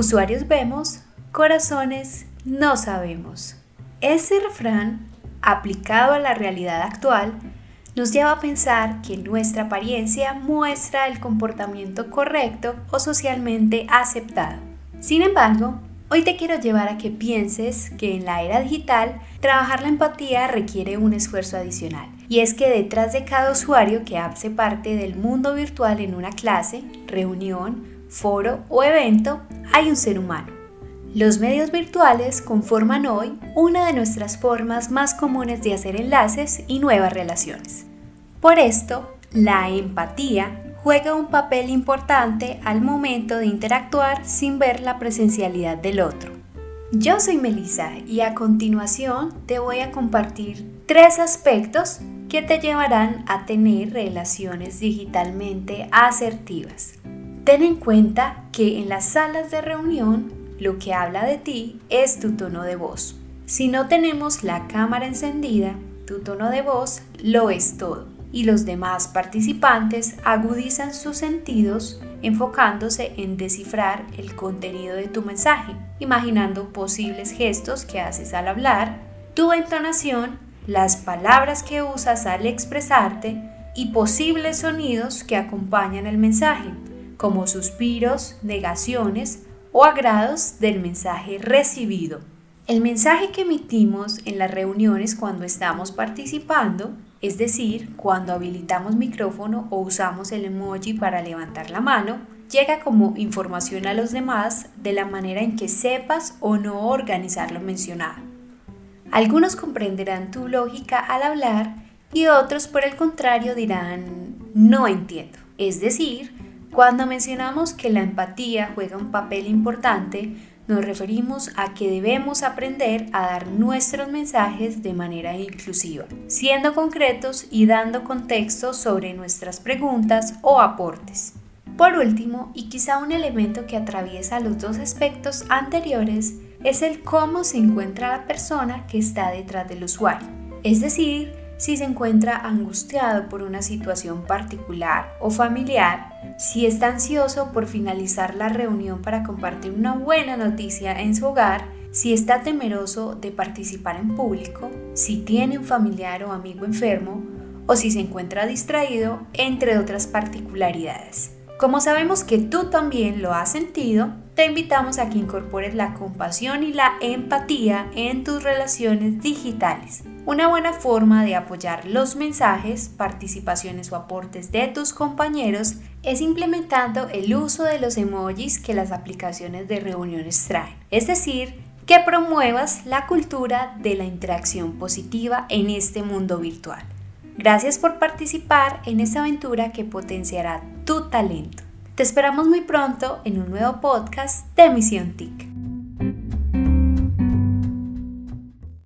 Usuarios vemos, corazones no sabemos. Ese refrán, aplicado a la realidad actual, nos lleva a pensar que nuestra apariencia muestra el comportamiento correcto o socialmente aceptado. Sin embargo, hoy te quiero llevar a que pienses que en la era digital trabajar la empatía requiere un esfuerzo adicional. Y es que detrás de cada usuario que hace parte del mundo virtual en una clase, reunión, foro o evento, hay un ser humano. Los medios virtuales conforman hoy una de nuestras formas más comunes de hacer enlaces y nuevas relaciones. Por esto, la empatía juega un papel importante al momento de interactuar sin ver la presencialidad del otro. Yo soy Melissa y a continuación te voy a compartir tres aspectos que te llevarán a tener relaciones digitalmente asertivas. Ten en cuenta que en las salas de reunión lo que habla de ti es tu tono de voz. Si no tenemos la cámara encendida, tu tono de voz lo es todo y los demás participantes agudizan sus sentidos enfocándose en descifrar el contenido de tu mensaje, imaginando posibles gestos que haces al hablar, tu entonación, las palabras que usas al expresarte y posibles sonidos que acompañan el mensaje, como suspiros, negaciones o agrados del mensaje recibido. El mensaje que emitimos en las reuniones cuando estamos participando es decir, cuando habilitamos micrófono o usamos el emoji para levantar la mano, llega como información a los demás de la manera en que sepas o no organizar lo mencionado. Algunos comprenderán tu lógica al hablar y otros por el contrario dirán no entiendo. Es decir, cuando mencionamos que la empatía juega un papel importante, nos referimos a que debemos aprender a dar nuestros mensajes de manera inclusiva, siendo concretos y dando contexto sobre nuestras preguntas o aportes. Por último, y quizá un elemento que atraviesa los dos aspectos anteriores, es el cómo se encuentra la persona que está detrás del usuario. Es decir, si se encuentra angustiado por una situación particular o familiar, si está ansioso por finalizar la reunión para compartir una buena noticia en su hogar, si está temeroso de participar en público, si tiene un familiar o amigo enfermo, o si se encuentra distraído, entre otras particularidades. Como sabemos que tú también lo has sentido, te invitamos a que incorpores la compasión y la empatía en tus relaciones digitales. Una buena forma de apoyar los mensajes, participaciones o aportes de tus compañeros es implementando el uso de los emojis que las aplicaciones de reuniones traen. Es decir, que promuevas la cultura de la interacción positiva en este mundo virtual. Gracias por participar en esta aventura que potenciará tu talento. Te esperamos muy pronto en un nuevo podcast de Misión TIC.